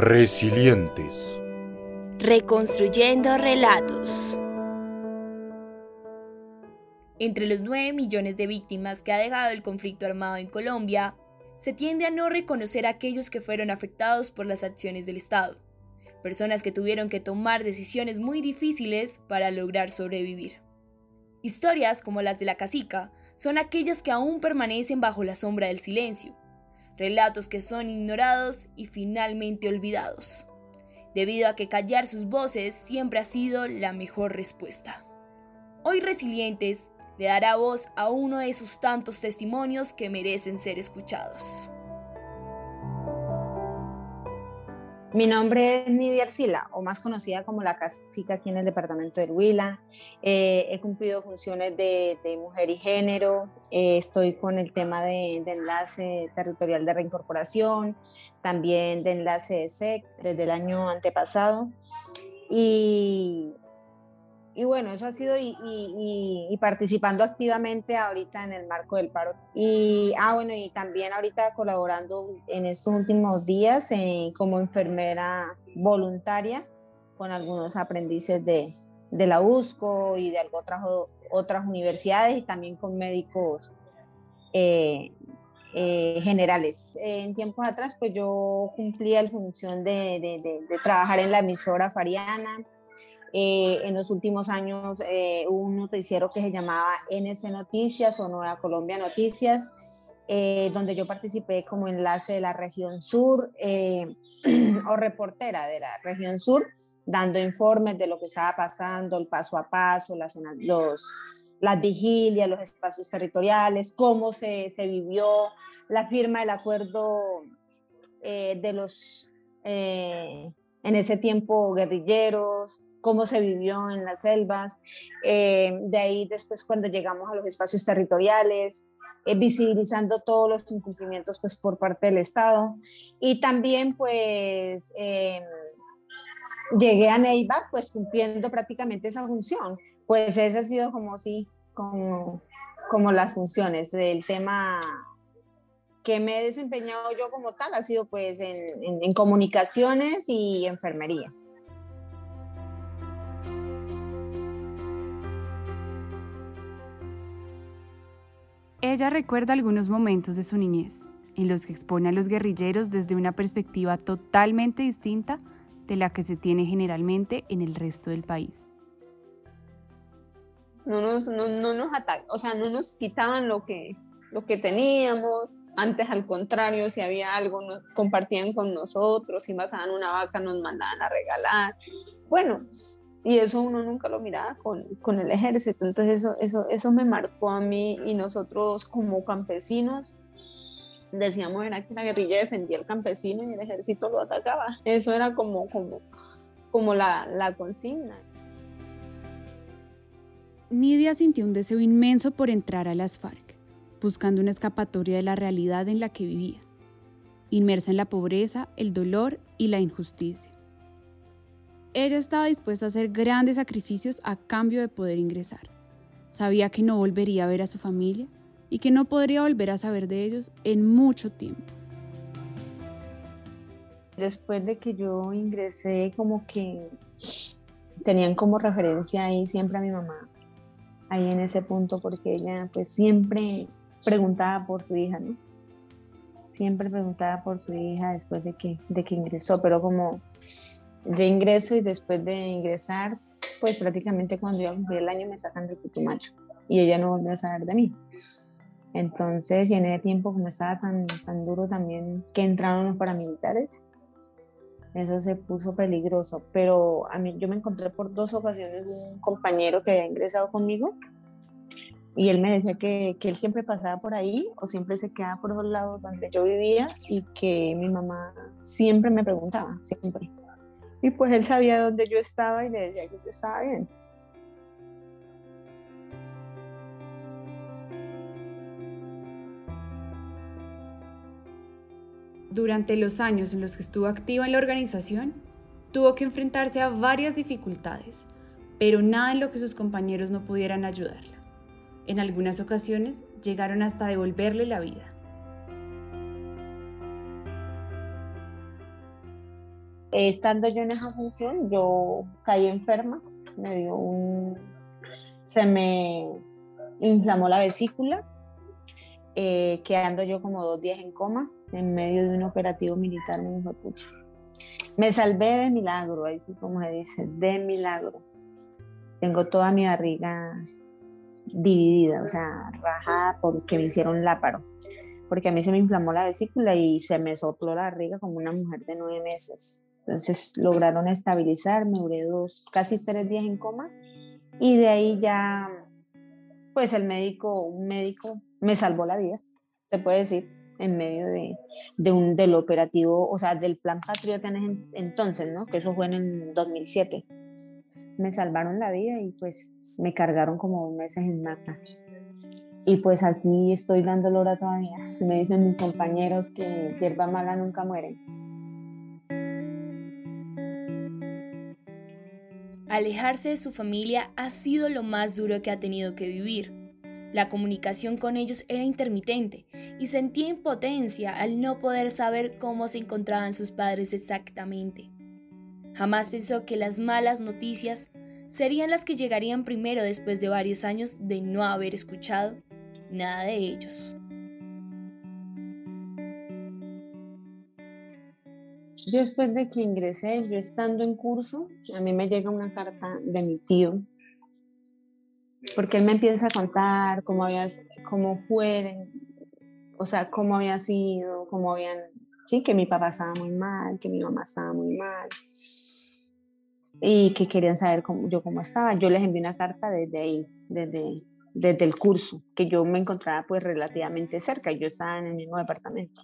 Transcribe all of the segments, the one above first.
Resilientes. Reconstruyendo relatos. Entre los 9 millones de víctimas que ha dejado el conflicto armado en Colombia, se tiende a no reconocer a aquellos que fueron afectados por las acciones del Estado, personas que tuvieron que tomar decisiones muy difíciles para lograr sobrevivir. Historias como las de la casica son aquellas que aún permanecen bajo la sombra del silencio, relatos que son ignorados y finalmente olvidados, debido a que callar sus voces siempre ha sido la mejor respuesta. Hoy Resilientes le dará voz a uno de esos tantos testimonios que merecen ser escuchados. Mi nombre es Nidia Arcila, o más conocida como la Casica aquí en el departamento de Huila. Eh, he cumplido funciones de, mujer y género. Eh, estoy con el tema de, de, enlace territorial de reincorporación, también de enlace de SEC desde el año antepasado. Y y bueno, eso ha sido y, participando activamente ahorita en el marco del paro. Y, ah, bueno, y también ahorita colaborando en estos últimos días eh, como enfermera voluntaria con algunos aprendices de, de la USCO y de otras, otras universidades y también con médicos eh, eh, generales. en tiempos atrás, pues yo cumplía la función de, de, de trabajar en la emisora Fariana eh, en los últimos años eh, hubo un noticiero que se llamaba NC Noticias o Nueva Colombia Noticias, eh, donde yo participé como enlace de la región sur o reportera de la región sur, dando informes de lo que estaba pasando, el paso a paso, las, los, las vigilias, los espacios territoriales, cómo se, se vivió la firma del acuerdo de los, en ese tiempo, guerrilleros, cómo se vivió en las selvas, eh, de ahí después cuando llegamos a los espacios territoriales, eh, visibilizando todos los incumplimientos pues por parte del Estado. Y también pues em, llegué a Neiva pues cumpliendo prácticamente esa función, pues ese ha sido como sí, como, como las funciones. Del tema que me he desempeñado yo como tal ha sido pues en comunicaciones y enfermería. Ella recuerda algunos momentos de su niñez, en los que expone a los guerrilleros desde una perspectiva totalmente distinta de la que se tiene generalmente en el resto del país. No nos, no, no nos o sea, no nos quitaban lo que, lo que teníamos. Antes, al contrario, si había algo, nos compartían con nosotros. Si mataban una vaca, nos mandaban a regalar. Bueno, y eso uno nunca lo miraba con, con, el ejército. Entonces eso, eso, eso me marcó a mí y nosotros como campesinos decíamos era que la guerrilla defendía al campesino y el ejército lo atacaba. Eso era como, como, como la, la consigna. Nidia sintió un deseo inmenso por entrar a las FARC, buscando una escapatoria de la realidad en la que vivía, inmersa en la pobreza, el dolor y la injusticia. Ella estaba dispuesta a hacer grandes sacrificios a cambio de poder ingresar. Sabía que no volvería a ver a su familia y que no podría volver a saber de ellos en mucho tiempo. Después de que yo ingresé, como que tenían como referencia ahí siempre a mi mamá, ahí en ese punto, porque ella pues siempre preguntaba por su hija, ¿no? Siempre preguntaba por su hija después de que, de que ingresó, pero como yo ingreso y después de ingresar, pues prácticamente cuando yo cumplí el año me sacan del Putumayo y ella no volvió a saber de mí. Entonces, y en ese tiempo como estaba tan, tan duro también que entraron los paramilitares, eso se puso peligroso. Pero a mí yo me encontré por dos ocasiones un compañero que había ingresado conmigo y él me decía que, que, él siempre pasaba por ahí o siempre se quedaba por los lados donde yo vivía y que mi mamá siempre me preguntaba, siempre, y pues él sabía dónde yo estaba y le decía que yo estaba bien. Durante los años en los que estuvo activa en la organización, tuvo que enfrentarse a varias dificultades, pero nada en lo que sus compañeros no pudieran ayudarla. En algunas ocasiones llegaron hasta devolverle la vida. Estando yo en esa función, yo caí enferma, me dio un, se me inflamó la vesícula, eh, quedando yo como dos días en coma en medio de un operativo militar, me dijo, pucha. Me salvé de milagro, ahí sí como se dice, de milagro. Tengo toda mi barriga dividida, o sea, rajada porque me hicieron láparo. Porque a mí se me inflamó la vesícula y se me sopló la barriga como una mujer de nueve meses. Entonces lograron estabilizarme, duré dos, casi tres días en coma y de ahí ya, pues el médico, un médico me salvó la vida, se puede decir, en medio de, de un, del operativo, o sea, del plan Patriota en entonces, ¿no? Que eso fue en el 2007. Me salvaron la vida y pues me cargaron como meses en mata. Y pues aquí estoy dando hora todavía. Me dicen mis compañeros que hierba mala nunca muere. Alejarse de su familia ha sido lo más duro que ha tenido que vivir. La comunicación con ellos era intermitente y sentía impotencia al no poder saber cómo se encontraban sus padres exactamente. Jamás pensó que las malas noticias serían las que llegarían primero después de varios años de no haber escuchado nada de ellos. Yo después de que ingresé, yo estando en curso, a mí me llega una carta de mi tío, porque él me empieza a contar cómo, había, cómo fue, o sea, cómo había sido, cómo habían, sí, que mi papá estaba muy mal, que mi mamá estaba muy mal, y que querían saber yo cómo estaba. Yo les envié una carta desde ahí, desde, desde el curso, que yo me encontraba pues relativamente cerca, yo estaba en el mismo departamento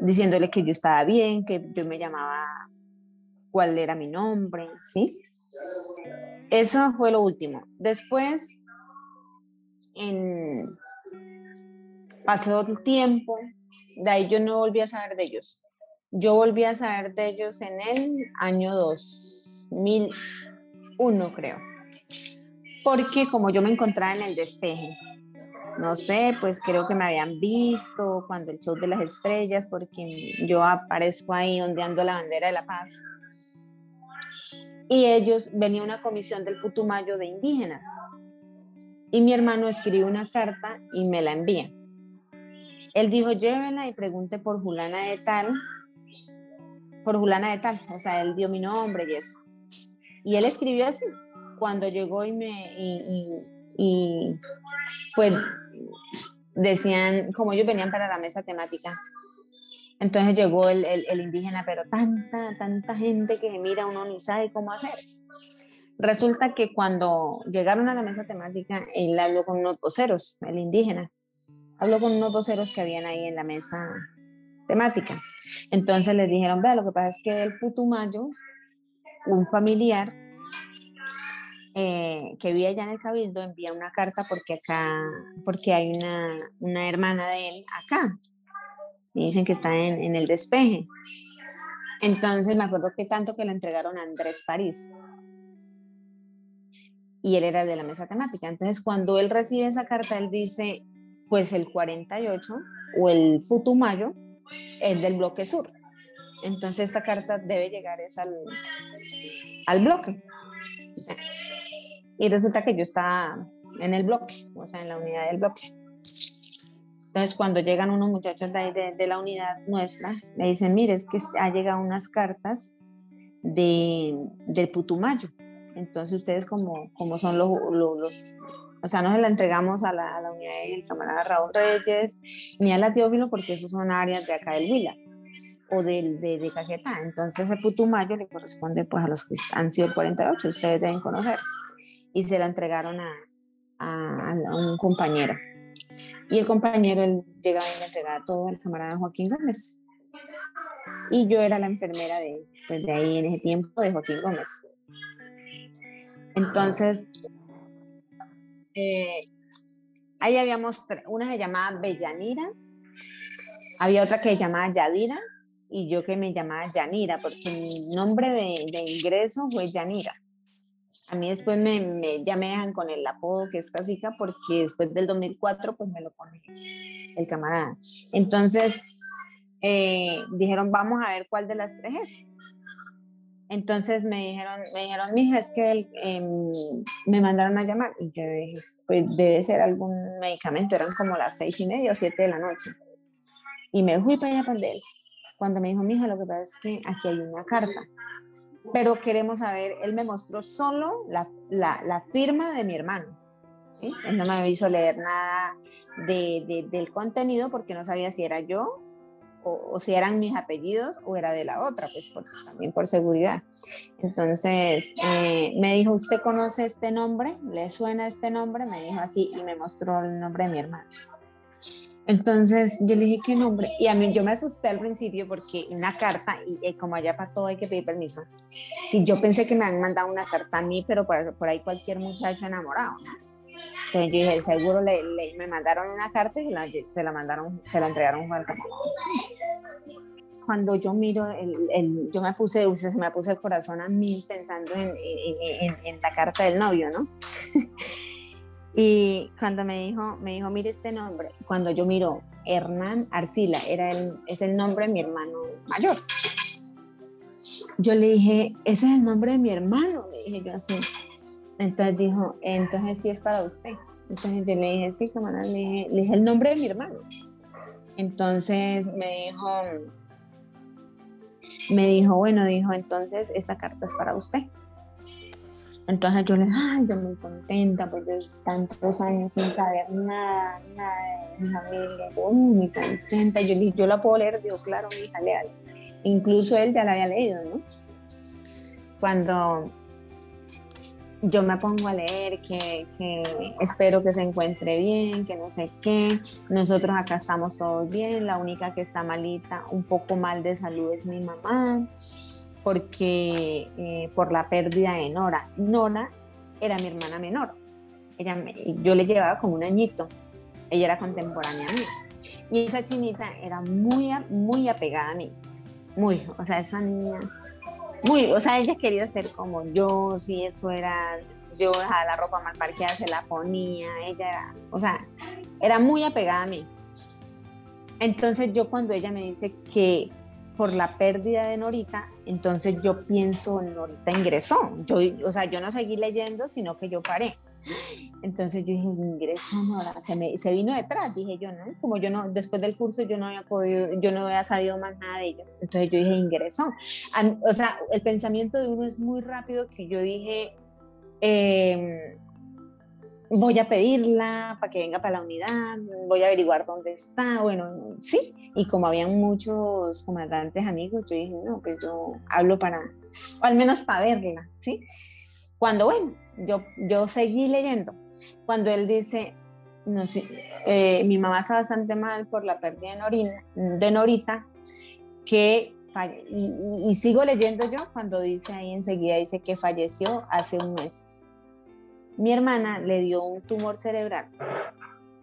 diciéndole que yo estaba bien, que yo me llamaba, cuál era mi nombre, ¿sí? Eso fue lo último. Después, en, pasó el tiempo, de ahí yo no volví a saber de ellos. Yo volví a saber de ellos en el año 2001, creo. Porque como yo me encontraba en el despeje, no sé, pues creo que me habían visto cuando el show de las estrellas, porque yo aparezco ahí ondeando la bandera de la paz. Y ellos, venía una comisión del Putumayo de indígenas. Y mi hermano escribe una carta y me la envía. Él dijo, llévenla y pregunte por Julana de tal, por Julana de tal, o sea, él dio mi nombre y eso. Y él escribió así, cuando llegó y me, y pues decían, como ellos venían para la mesa temática, entonces llegó el, el, indígena, pero tanta, tanta gente que mira, uno ni sabe cómo hacer. Resulta que cuando llegaron a la mesa temática, él habló con unos voceros, el indígena, habló con unos voceros que habían ahí en la mesa temática. Entonces les dijeron, vea, lo que pasa es que el Putumayo, un familiar, eh, que vive allá en el Cabildo envía una carta porque acá, porque hay una, una hermana de él acá. Y dicen que está en, en, el despeje. Entonces me acuerdo que tanto que le entregaron a Andrés París. Y él era de la mesa temática. Entonces cuando él recibe esa carta, él dice, pues el 48 o el Putumayo es del bloque sur. Entonces esta carta debe llegar es al, al bloque. Y resulta que yo estaba en el bloque, o sea, en la unidad del bloque. Entonces, cuando llegan unos muchachos de, de, la unidad nuestra, me dicen, mire, es que ha llegado unas cartas de, del Putumayo. Entonces, ustedes como, como son los, los, o sea, no se la entregamos a la, a la unidad del camarada Raúl Reyes, ni a la Teófilo, porque esos son áreas de acá del Huila o del, de, de Caquetá. Entonces, el Putumayo le corresponde pues a los que han sido el 48, ustedes deben conocer y se la entregaron a, a, un compañero. Y el compañero él llegaba y le entregaba todo al camarada Joaquín Gómez. Y yo era la enfermera de, pues de ahí en ese tiempo de Joaquín Gómez. Entonces, eh, ahí habíamos, una se llamaba Bellanira, había otra que se llamaba Yadira y yo que me llamaba Yanira, porque mi nombre de, de ingreso fue Yanira. A mí después me, ya me dejan con el apodo que es Casica porque después del 2004 pues me lo pone el camarada. Entonces eh, dijeron, vamos a ver cuál de las tres es. Entonces me dijeron, me dijeron, mija, es que em, me mandaron a llamar. Y yo dije, pues debe ser algún medicamento, eran como las seis y media o siete de la noche. Y me fui para allá para él. Cuando me dijo, mija, lo que pasa es que aquí hay una carta, pero queremos saber, él me mostró solo la, la, la firma de mi hermano. ¿sí? Él no me hizo leer nada de, de, del contenido porque no sabía si era yo o, si eran mis apellidos o era de la otra, pues también por seguridad. Entonces eh, me dijo, ¿usted conoce este nombre? ¿Le suena este nombre? Me dijo así y me mostró el nombre de mi hermano. Entonces yo le dije, ¿qué nombre? Y a mí yo me asusté al principio porque una carta, y, como allá para todo hay que pedir permiso, si yo pensé que me han mandado una carta a mí, pero por, ahí cualquier muchacho enamorado, yo dije, seguro le, me mandaron una carta y se la, se la mandaron, se la entregaron Cuando yo miro, el, el, yo me puse, se me puse el corazón a mí pensando en, en, en la carta del novio, ¿no? Y cuando me dijo, me dijo, mire este nombre, cuando yo miro Hernán Arcila, era el, es el nombre de mi hermano mayor. Yo le dije, ese es el nombre de mi hermano, le dije yo así. Entonces dijo, entonces sí es para usted. Entonces yo le dije, sí, camarada, le dije, le dije el nombre de mi hermano. Entonces me dijo, me dijo, bueno, dijo, entonces esta carta es para usted. Entonces yo le ay, yo muy contenta, pues yo tantos años sin saber nada, nada de mi familia, muy contenta. Yo le dije, yo la puedo leer, digo, claro, mi hija, leal. Incluso él ya la había leído, ¿no? Cuando yo me pongo a leer que, que, espero que se encuentre bien, que no sé qué. Nosotros acá estamos todos bien, la única que está malita, un poco mal de salud es mi mamá porque eh, por la pérdida de Nora. Nora era mi hermana menor. Ella yo le llevaba como un añito. Ella era contemporánea a mí. Y esa chinita era muy, muy apegada a mí. Muy, o sea, esa niña, muy, o sea, ella quería ser como yo, si eso era, yo dejaba la ropa mal parqueada, se la ponía, ella era, o sea, era muy apegada a mí. Entonces yo cuando ella me dice que por la pérdida de Norita, entonces yo pienso, Norita ingresó. Yo, o sea, yo no seguí leyendo, sino que yo paré. Entonces yo dije, ingresó Nora, se, me, se vino detrás, dije yo, ¿no? Como yo no, después del curso yo no había podido, yo no había sabido más nada de ella. Entonces yo dije, ingresó. o sea, el pensamiento de uno es muy rápido que yo dije, eh, voy a pedirla para que venga para la unidad, voy a averiguar dónde está, bueno, sí, y como habían muchos comandantes amigos, yo dije, no, pues yo hablo para, o al menos para verla, ¿sí? Cuando, bueno, yo, yo seguí leyendo, cuando él dice, no sé, eh, mi mamá está bastante mal por la pérdida de, Norita, que y, y sigo leyendo yo cuando dice ahí enseguida, dice que falleció hace un mes mi hermana le dio un tumor cerebral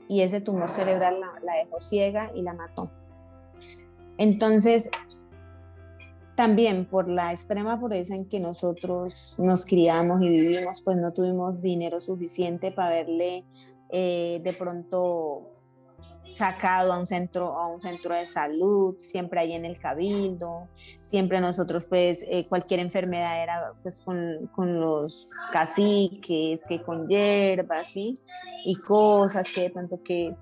y ese tumor cerebral la, dejó ciega y la mató. Entonces, también por la extrema pobreza en que nosotros nos criamos y vivimos, pues no tuvimos dinero suficiente para verle eh, de pronto sacado a un centro a un centro de salud siempre ahí en el cabildo. Siempre nosotros pues eh, cualquier enfermedad era pues con, con, los caciques que con hierbas ¿sí? y cosas que de que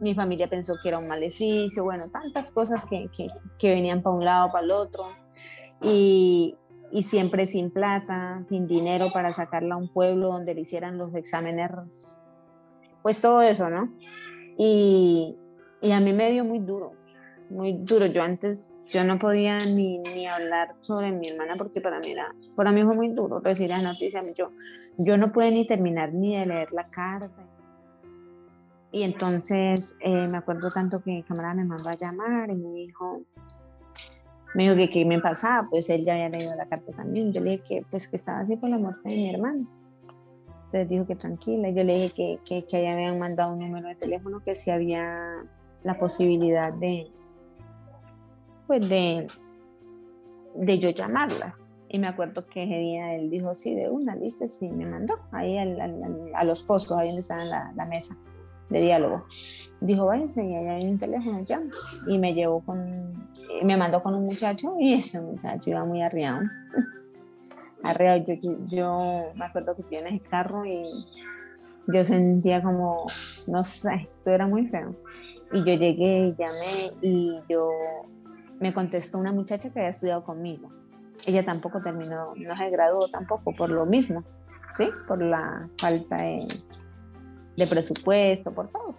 mi familia pensó que era un maleficio bueno tantas cosas que, que, que venían para un lado para el otro. Y, y siempre sin plata sin dinero para sacarla a un pueblo donde le hicieran los exámenes pues todo eso no y, y, a mí me dio muy duro, muy duro. Yo antes, yo no podía ni, ni hablar sobre mi hermana porque para mí, era, para mí fue muy duro recibir la noticia. Yo, yo no pude ni terminar ni de leer la carta. Y entonces eh, me acuerdo tanto que mi camarada me mandó a llamar y me dijo, me dijo que qué me pasaba, pues él ya había leído la carta también. Yo le dije que pues que estaba así por la muerte de mi hermano les dijo que tranquila. Yo le dije que, que, que habían mandado un número de teléfono, que si había la posibilidad de, pues de, de yo llamarlas. Y me acuerdo que ese día él dijo, sí, de una, lista, sí, me mandó ahí a los postos, ahí donde estaba la, la, mesa de diálogo. Dijo, váyanse, y ahí hay un teléfono, llama. Y me llevó con, me mandó con un muchacho y ese muchacho iba muy arriado. Arreo. Yo, yo me acuerdo que fui en ese carro y yo sentía como, no sé, todo era muy feo. Y yo llegué y llamé y yo me contestó una muchacha que había estudiado conmigo. Ella tampoco terminó, no se graduó tampoco por lo mismo, ¿sí? Por la falta de, de presupuesto, por todo.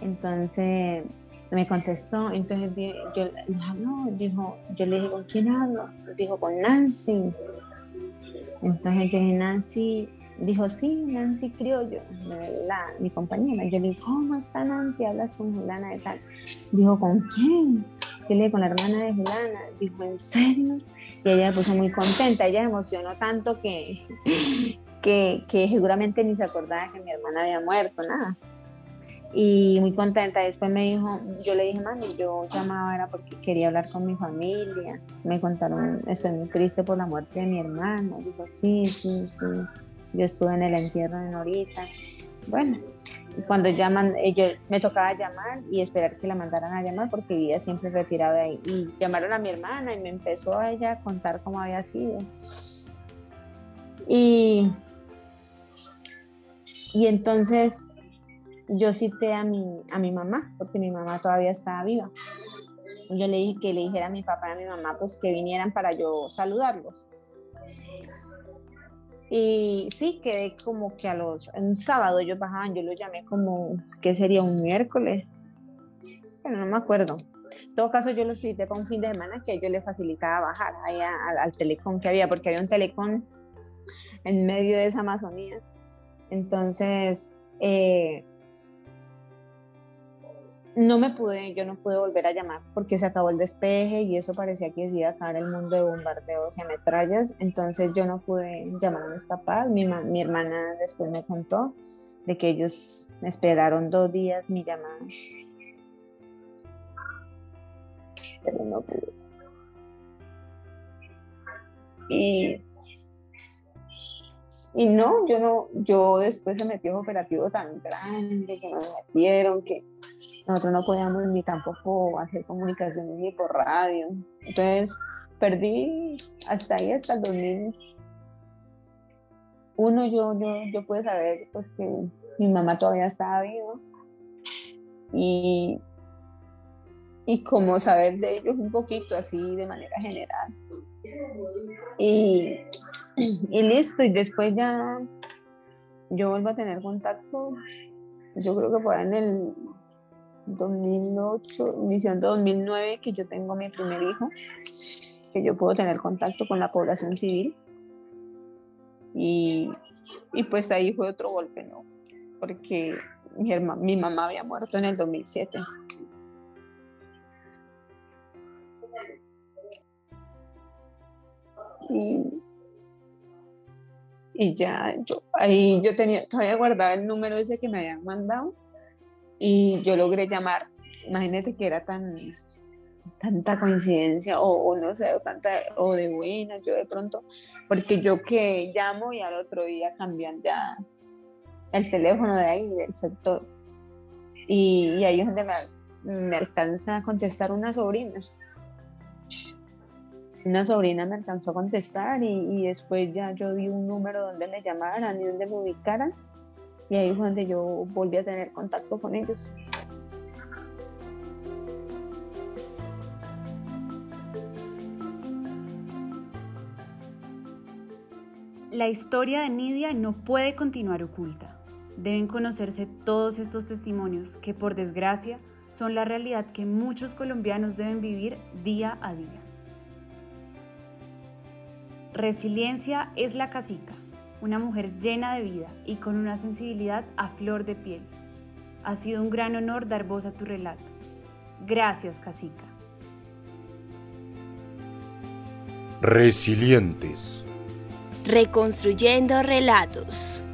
Entonces me contestó, entonces yo, no, dijo, yo le dije, ¿con quién hablo? Dijo, con Nancy. Entonces yo dije, Nancy, dijo, sí, Nancy Criollo, la, mi compañera. Yo le dije, ¿cómo está Nancy? Hablas con Juliana de tal. Dijo, ¿con quién? Yo le dije, con la hermana de Juliana. Dijo, ¿en serio? Y ella se puso muy contenta, ella emocionó tanto que, que, que seguramente ni se acordaba que mi hermana había muerto, nada y muy contenta. Después me dijo, yo le dije, mami, yo llamaba era porque quería hablar con mi familia. Me contaron, estoy muy triste por la muerte de mi hermano. Dijo, sí, sí, sí. Yo estuve en el entierro de Norita. Bueno, cuando llaman, ellos, me tocaba llamar y esperar que la mandaran a llamar porque vivía siempre retirado de ahí. Y llamaron a mi hermana y me empezó a ella a contar cómo había sido. Y, y entonces yo cité a mi, a mi mamá, porque mi mamá todavía estaba viva. Yo le dije que le dijera a mi papá y a mi mamá pues que vinieran para yo saludarlos. Y sí, quedé como que a los, un sábado yo bajaban, yo lo llamé como, ¿qué sería? Un miércoles. Pero no me acuerdo. En todo caso, yo lo cité para un fin de semana que yo le facilitaba bajar ahí al, al que había, porque había un telecom en medio de esa Amazonía. Entonces, eh, no me pude, yo no pude volver a llamar porque se acabó el despeje y eso parecía que se iba a acabar el mundo de bombardeos y ametrallas, entonces yo no pude llamar a mis papás, mi, mi hermana después me contó de que ellos esperaron dos días mi llamada, pero no pude. Y, y no, yo no, yo después se metió un operativo tan grande que me metieron que nosotros no podíamos ni tampoco hacer comunicaciones ni por radio. Entonces perdí hasta ahí, hasta el 2001 yo, yo, yo pude saber pues que mi mamá todavía estaba viva y, y como saber de ellos un poquito así de manera general. Y, y listo, y después ya yo vuelvo a tener contacto, yo creo que fue en el 2008, iniciando 2009, que yo tengo mi primer hijo, que yo puedo tener contacto con la población civil. Y, y pues ahí fue otro golpe, ¿no? Porque mi, mi mamá había muerto en el 2007. Y, y ya, yo, ahí yo tenía, todavía guardaba el número ese que me habían mandado y yo logré llamar. Imagínate que era tan tanta coincidencia o, no sé, o tanta o de buena, yo de pronto, porque yo que llamo y al otro día cambian ya el teléfono de ahí, del sector. Y, ahí es donde me, alcanza a contestar una sobrina. Una sobrina me alcanzó a contestar y, y después ya yo vi un número donde me llamaran y donde me ubicaran y ahí fue donde yo volví a tener contacto con ellos. La historia de Nidia no puede continuar oculta. Deben conocerse todos estos testimonios que por desgracia son la realidad que muchos colombianos deben vivir día a día. Resiliencia es la casica una mujer llena de vida y con una sensibilidad a flor de piel. Ha sido un gran honor dar voz a tu relato. Gracias, Casica. Resilientes. Reconstruyendo relatos.